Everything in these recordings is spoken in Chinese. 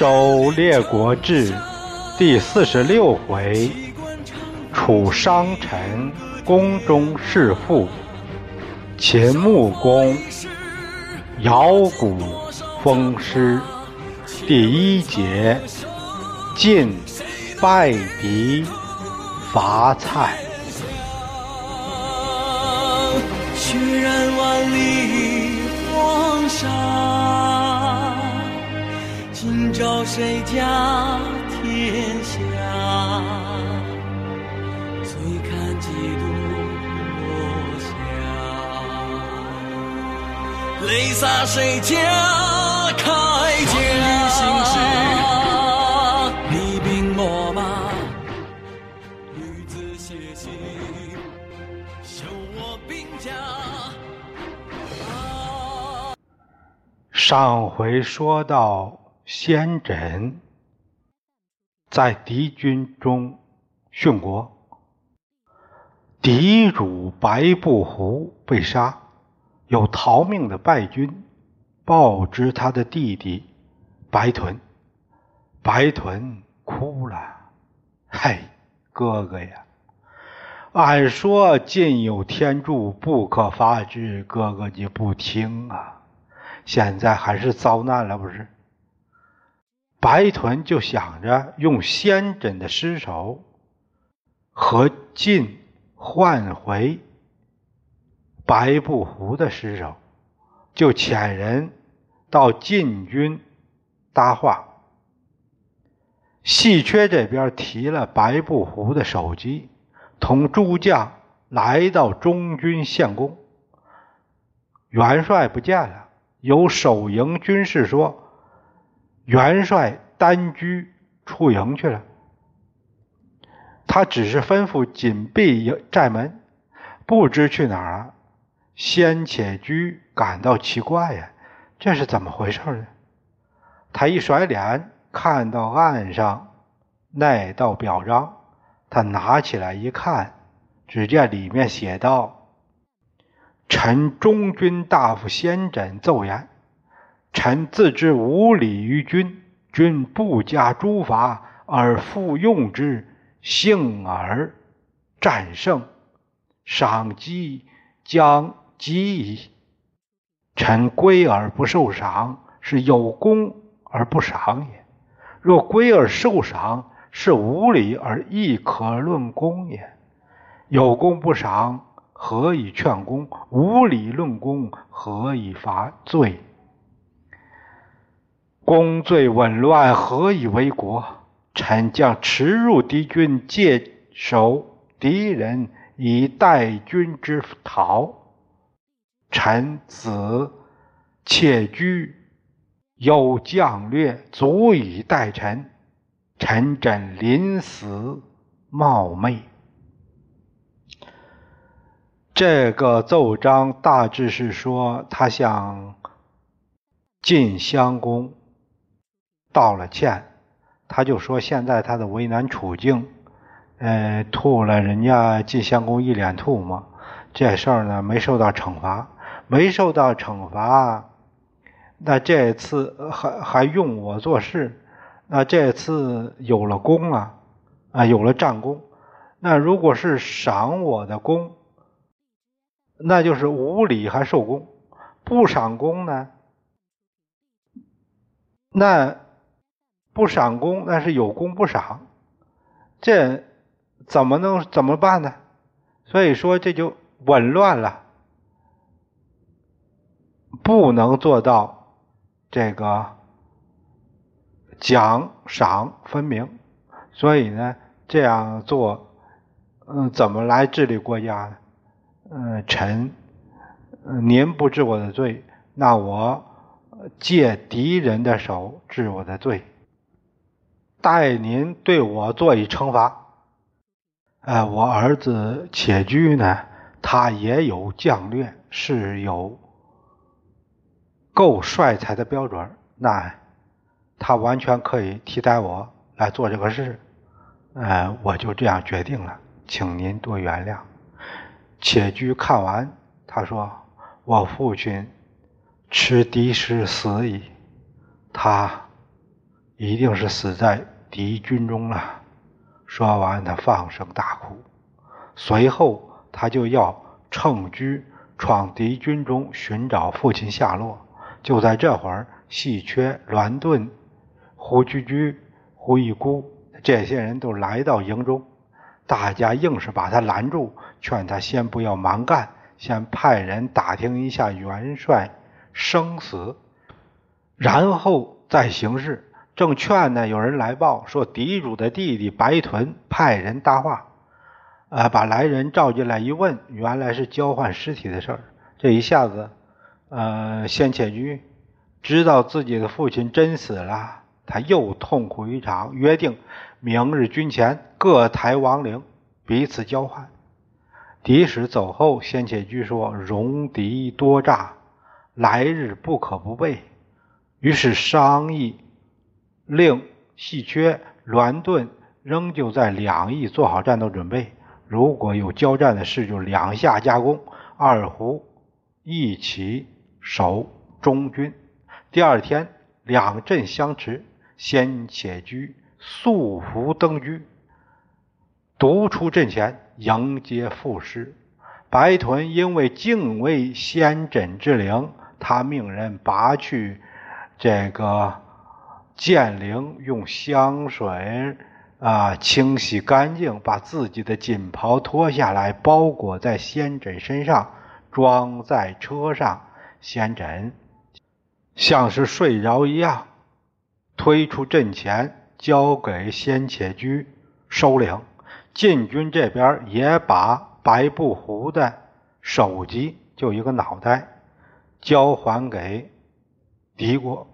周列国志第四十六回：楚商臣宫中弑父，秦穆公摇鼓封师。第一节：晋败敌伐蔡。血染万里黄沙，今朝谁家天下？醉看几度落霞，泪洒谁家铠甲？厉兵秣马，女子写信，修我兵家。上回说到，先轸在敌军中殉国，敌主白布胡被杀，有逃命的败军报知他的弟弟白豚，白豚哭了：“嘿，哥哥呀！”俺说晋有天助，不可发之。哥哥你不听啊！现在还是遭难了，不是？白屯就想着用先轸的尸首和晋换回白布胡的尸首，就遣人到晋军搭话。细缺这边提了白布胡的首级。同诸将来到中军献功，元帅不见了。有守营军士说，元帅单居出营去了。他只是吩咐紧闭寨门，不知去哪儿。先且居感到奇怪呀，这是怎么回事呢？他一甩脸，看到岸上那道表彰。他拿起来一看，只见里面写道：“臣中军大夫先诊奏言：臣自知无礼于君，君不加诛罚，而复用之，幸而战胜，赏绩将及矣。臣归而不受赏，是有功而不赏也；若归而受赏，是无礼而亦可论功也。有功不赏，何以劝功？无礼论功，何以罚罪？功罪紊乱，何以为国？臣将驰入敌军，借守敌人，以待君之逃。臣子妾居，有将略，足以待臣。陈轸临死冒昧，这个奏章大致是说，他想晋襄公道了歉，他就说现在他的为难处境，呃，吐了人家晋襄公一脸吐沫，这事儿呢没受到惩罚，没受到惩罚，那这次还还用我做事。那这次有了功啊，啊，有了战功。那如果是赏我的功，那就是无礼还受功；不赏功呢，那不赏功那是有功不赏。这怎么能怎么办呢？所以说这就紊乱了，不能做到这个。奖赏分明，所以呢，这样做，嗯，怎么来治理国家呢？嗯，臣，您不治我的罪，那我借敌人的手治我的罪，待您对我做以惩罚。哎，我儿子且居呢，他也有将略，是有够帅才的标准，那。他完全可以替代我来做这个事，呃，我就这样决定了，请您多原谅。且居看完，他说：“我父亲持敌师死矣，他一定是死在敌军中了。说完，他放声大哭。随后，他就要乘车闯敌军中寻找父亲下落。就在这会儿，细缺、栾盾、胡居居、胡一姑这些人都来到营中，大家硬是把他拦住，劝他先不要蛮干，先派人打听一下元帅生死，然后再行事。正劝呢，有人来报说敌主的弟弟白屯派人搭话，呃，把来人召进来一问，原来是交换尸体的事儿。这一下子，呃，先且居知道自己的父亲真死了，他又痛苦一场，约定明日军前各抬亡灵，彼此交换。敌使走后，先且居说：“戎狄多诈，来日不可不备。”于是商议。令细缺、栾盾仍旧在两翼做好战斗准备。如果有交战的事，就两下夹攻，二胡一起守中军。第二天，两阵相持，先且居素服登居，独出阵前迎接副师。白屯因为敬畏先轸之灵，他命人拔去这个。剑灵用香水啊清洗干净，把自己的锦袍脱下来，包裹在仙枕身上，装在车上。仙枕像是睡着一样，推出阵前，交给仙且居收领。禁军这边也把白布胡的首级，就一个脑袋，交还给敌国。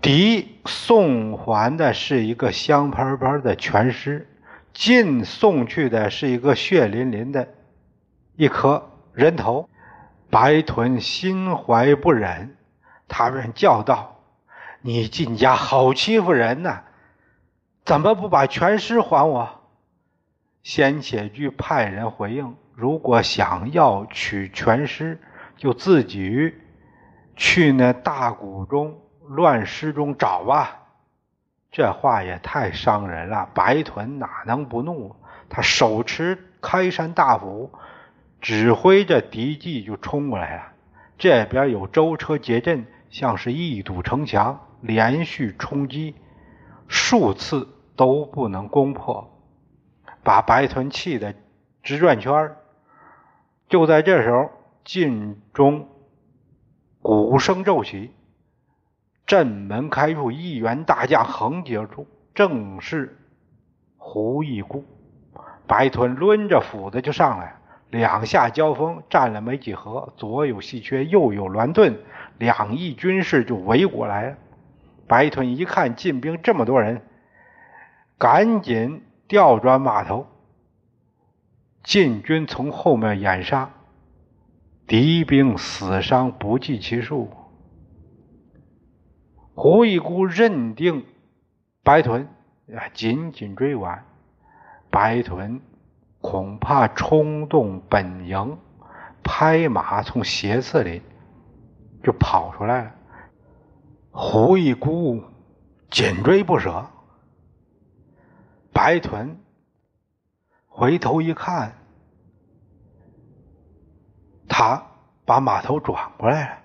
敌送还的是一个香喷喷的全尸，晋送去的是一个血淋淋的一颗人头。白豚心怀不忍，他便叫道：“你晋家好欺负人呐！怎么不把全尸还我？”先且居派人回应：“如果想要取全尸，就自己去那大谷中。”乱石中找吧，这话也太伤人了。白屯哪能不怒？他手持开山大斧，指挥着敌骑就冲过来了。这边有舟车结阵，像是一堵城墙，连续冲击数次都不能攻破，把白豚气得直转圈就在这时候，晋中鼓声骤起。阵门开处，一员大将横截而出，正是胡一姑。白屯抡着斧子就上来，两下交锋，战了没几合，左有细缺，右有栾盾，两翼军士就围过来了。白屯一看进兵这么多人，赶紧调转马头，晋军从后面掩杀，敌兵死伤不计其数。胡一姑认定白豚，紧紧追完。白豚恐怕冲动本营，拍马从斜刺里就跑出来了。胡一姑紧追不舍。白豚回头一看，他把马头转过来了。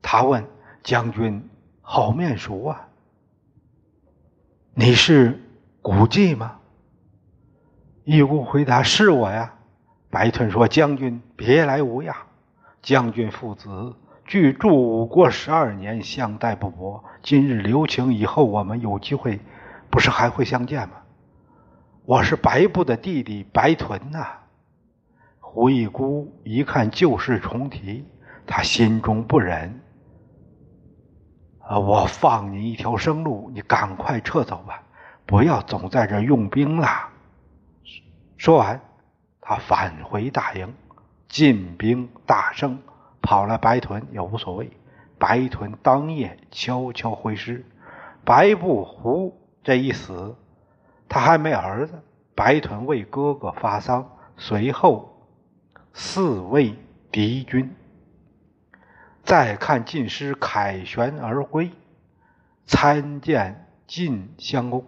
他问将军。好面熟啊！你是古迹吗？义姑回答：“是我呀。”白豚说：“将军别来无恙。将军父子俱驻五国十二年，相待不薄。今日留情，以后我们有机会，不是还会相见吗？”我是白布的弟弟白豚呐。胡一姑一看旧事重提，他心中不忍。啊！我放你一条生路，你赶快撤走吧，不要总在这用兵了。说完，他返回大营，进兵大胜，跑了白屯也无所谓。白屯当夜悄悄回师。白布胡这一死，他还没儿子。白屯为哥哥发丧，随后四位敌军。再看晋师凯旋而归，参见晋襄公，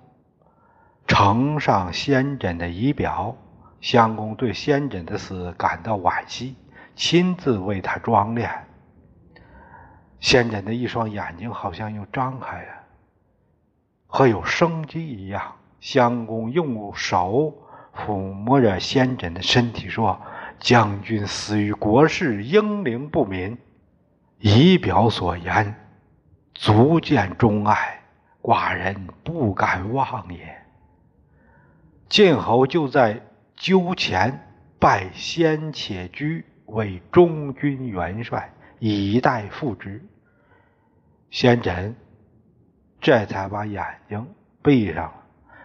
呈上先轸的仪表。襄公对先轸的死感到惋惜，亲自为他装殓。先轸的一双眼睛好像又张开了，和有生机一样。襄公用手抚摸着先轸的身体，说：“将军死于国事，英灵不明。仪表所言，足见钟爱，寡人不敢忘也。”晋侯就在。纠前拜先且居为中军元帅，以待复职。先轸这才把眼睛闭上了。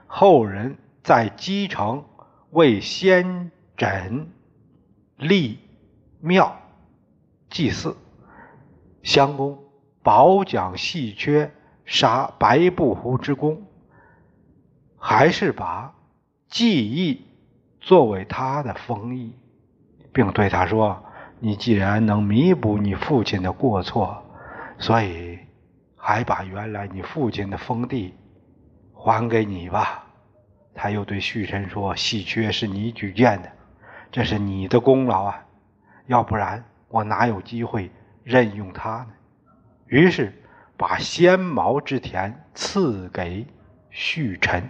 后人在基城为先轸立庙祭祀。襄公褒奖细缺杀白布胡之功，还是把记忆。作为他的封邑，并对他说：“你既然能弥补你父亲的过错，所以还把原来你父亲的封地还给你吧。”他又对旭臣说：“细缺是你举荐的，这是你的功劳啊，要不然我哪有机会任用他呢？”于是把先毛之田赐给旭臣，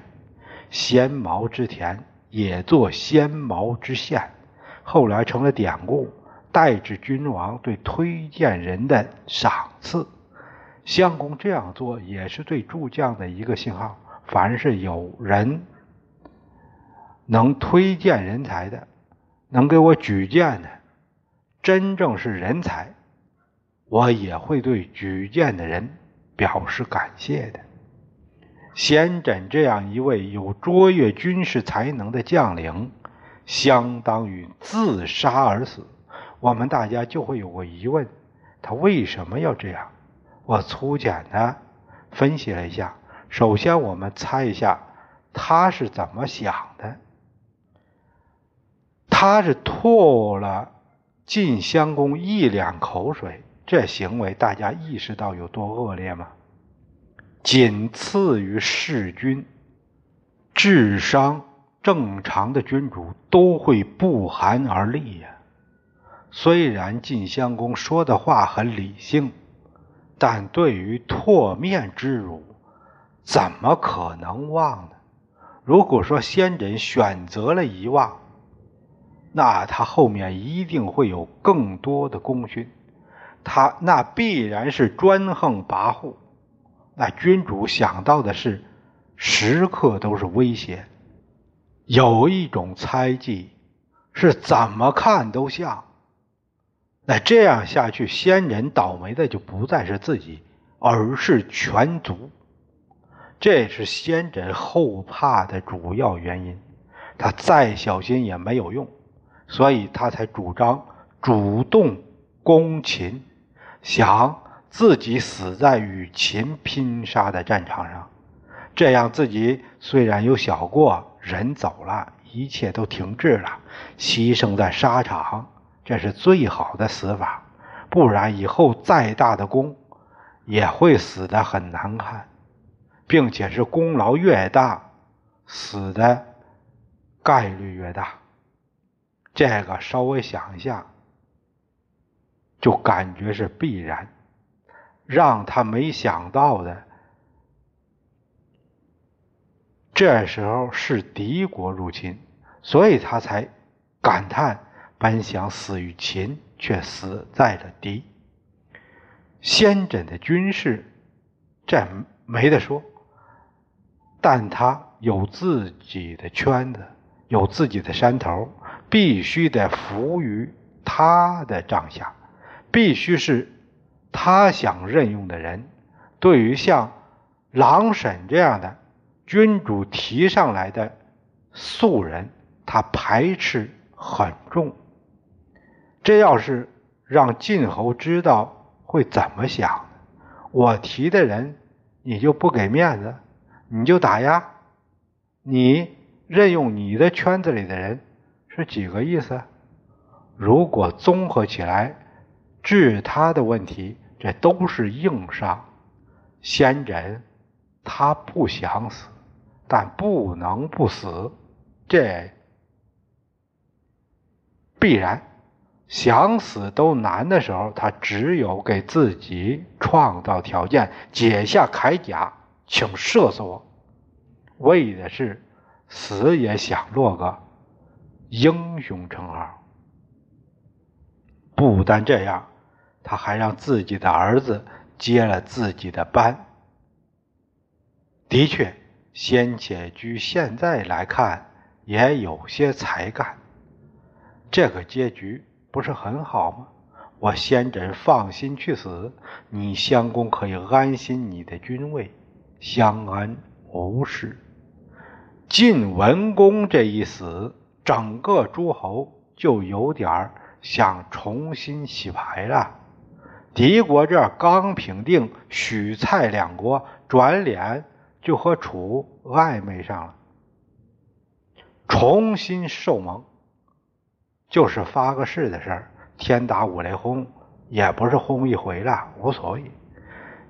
先毛之田。也做先毛之县，后来成了典故，代指君王对推荐人的赏赐。相公这样做也是对诸将的一个信号：凡是有人能推荐人才的，能给我举荐的，真正是人才，我也会对举荐的人表示感谢的。先轸这样一位有卓越军事才能的将领，相当于自杀而死。我们大家就会有个疑问：他为什么要这样？我粗浅的分析了一下。首先，我们猜一下他是怎么想的。他是吐了晋襄公一两口水，这行为大家意识到有多恶劣吗？仅次于弑君，智商正常的君主都会不寒而栗呀。虽然晋襄公说的话很理性，但对于唾面之辱，怎么可能忘呢？如果说先人选择了遗忘，那他后面一定会有更多的功勋，他那必然是专横跋扈。那君主想到的是，时刻都是威胁。有一种猜忌，是怎么看都像。那这样下去，先人倒霉的就不再是自己，而是全族。这是先人后怕的主要原因。他再小心也没有用，所以他才主张主动攻秦，想。自己死在与秦拼杀的战场上，这样自己虽然有小过，人走了，一切都停滞了，牺牲在沙场，这是最好的死法。不然以后再大的功，也会死得很难看，并且是功劳越大，死的概率越大。这个稍微想一下，就感觉是必然。让他没想到的，这时候是敌国入侵，所以他才感叹：本想死于秦，却死在了敌。先轸的军事，这没得说，但他有自己的圈子，有自己的山头，必须得服于他的帐下，必须是。他想任用的人，对于像郎沈这样的君主提上来的素人，他排斥很重。这要是让晋侯知道，会怎么想？我提的人，你就不给面子，你就打压，你任用你的圈子里的人，是几个意思？如果综合起来。治他的问题，这都是硬伤。先人他不想死，但不能不死，这必然。想死都难的时候，他只有给自己创造条件，解下铠甲，请射死我，为的是死也想落个英雄称号。不单这样，他还让自己的儿子接了自己的班。的确，先且居现在来看，也有些才干。这个结局。不是很好吗？我先轸放心去死，你襄公可以安心你的君位，相安无事。晋文公这一死，整个诸侯就有点儿想重新洗牌了。敌国这刚平定许蔡两国，转脸就和楚暧昧上了，重新受盟。就是发个誓的事儿，天打五雷轰，也不是轰一回了，无所谓。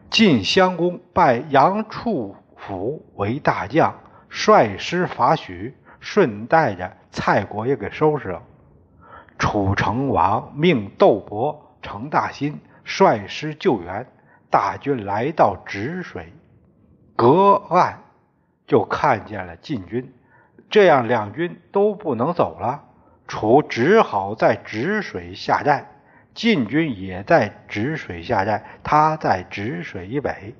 晋襄公拜杨处甫为大将，率师伐许，顺带着蔡国也给收拾了。楚成王命窦伯、程大新率师救援，大军来到止水，隔岸就看见了晋军，这样两军都不能走了。楚只好在止水下寨，晋军也在止水下寨，他在止水以北，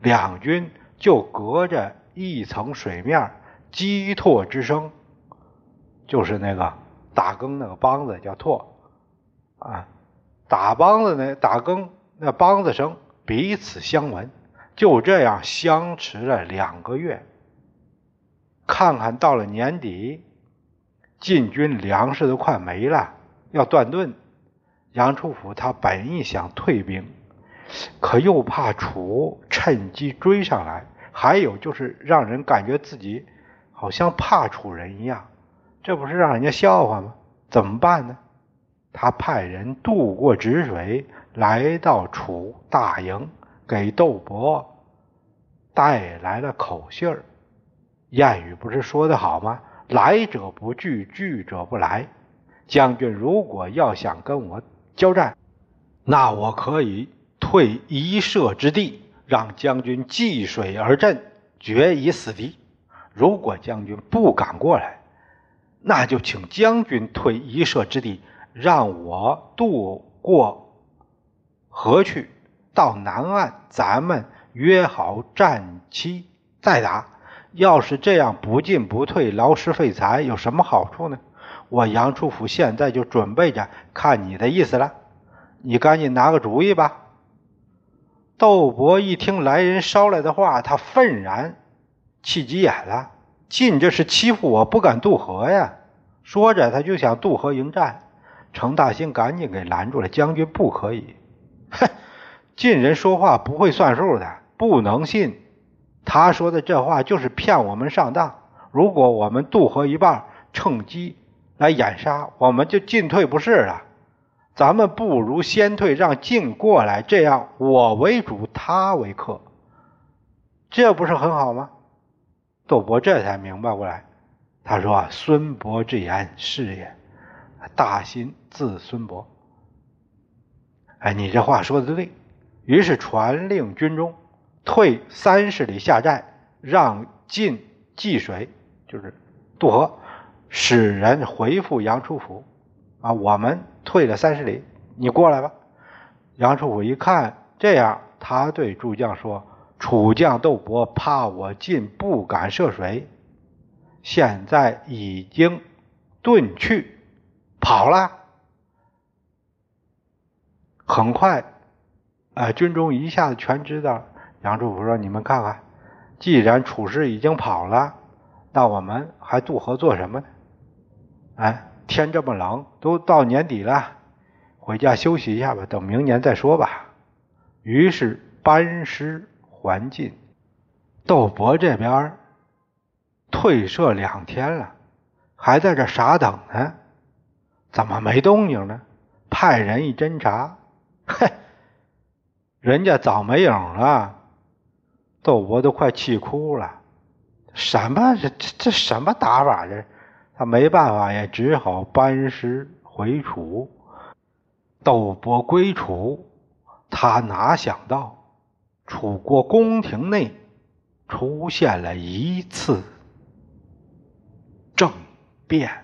两军就隔着一层水面，击唾之声，就是那个打更那个梆子叫唾啊，打梆子呢打更那梆子声彼此相闻，就这样相持了两个月，看看到了年底。晋军粮食都快没了，要断顿。杨处甫他本意想退兵，可又怕楚趁机追上来，还有就是让人感觉自己好像怕楚人一样，这不是让人家笑话吗？怎么办呢？他派人渡过止水，来到楚大营，给窦伯带来了口信儿。谚语不是说的好吗？来者不拒，拒者不来。将军如果要想跟我交战，那我可以退一射之地，让将军济水而阵，决一死敌。如果将军不敢过来，那就请将军退一射之地，让我渡过河去，到南岸，咱们约好战期再打。要是这样不进不退，劳师费财，有什么好处呢？我杨处府现在就准备着，看你的意思了。你赶紧拿个主意吧。窦伯一听来人捎来的话，他愤然，气急眼了。进这是欺负我，不敢渡河呀！说着，他就想渡河迎战。程大兴赶紧给拦住了，将军不可以。哼，晋人说话不会算数的，不能信。他说的这话就是骗我们上当。如果我们渡河一半，趁机来掩杀，我们就进退不是了。咱们不如先退，让晋过来，这样我为主，他为客，这不是很好吗？窦伯这才明白过来，他说：“孙伯之言是也，大心字孙伯。”哎，你这话说的对。于是传令军中。退三十里下寨，让晋济水，就是渡河，使人回复杨处甫。啊，我们退了三十里，你过来吧。杨处甫一看这样，他对诸将说：“楚将窦伯怕我晋不敢涉水，现在已经遁去，跑了。很快，啊，军中一下子全知道。”杨处甫说：“你们看看，既然楚师已经跑了，那我们还渡河做什么呢？哎，天这么冷，都到年底了，回家休息一下吧，等明年再说吧。”于是班师还晋。窦伯这边退社两天了，还在这傻等呢，怎么没动静呢？派人一侦查，嘿，人家早没影了，都我都快气哭了。什么这这这什么打法这？他没办法，也只好班师回楚。窦伯归楚，他哪想到楚国宫廷内出现了一次政变。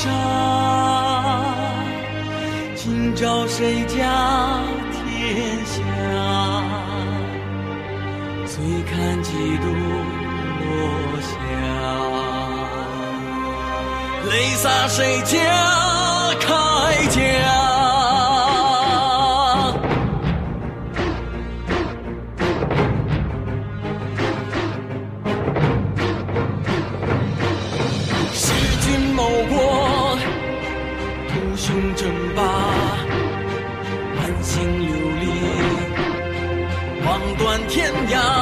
沙，今朝谁家天下？醉看几度落霞，泪洒谁家断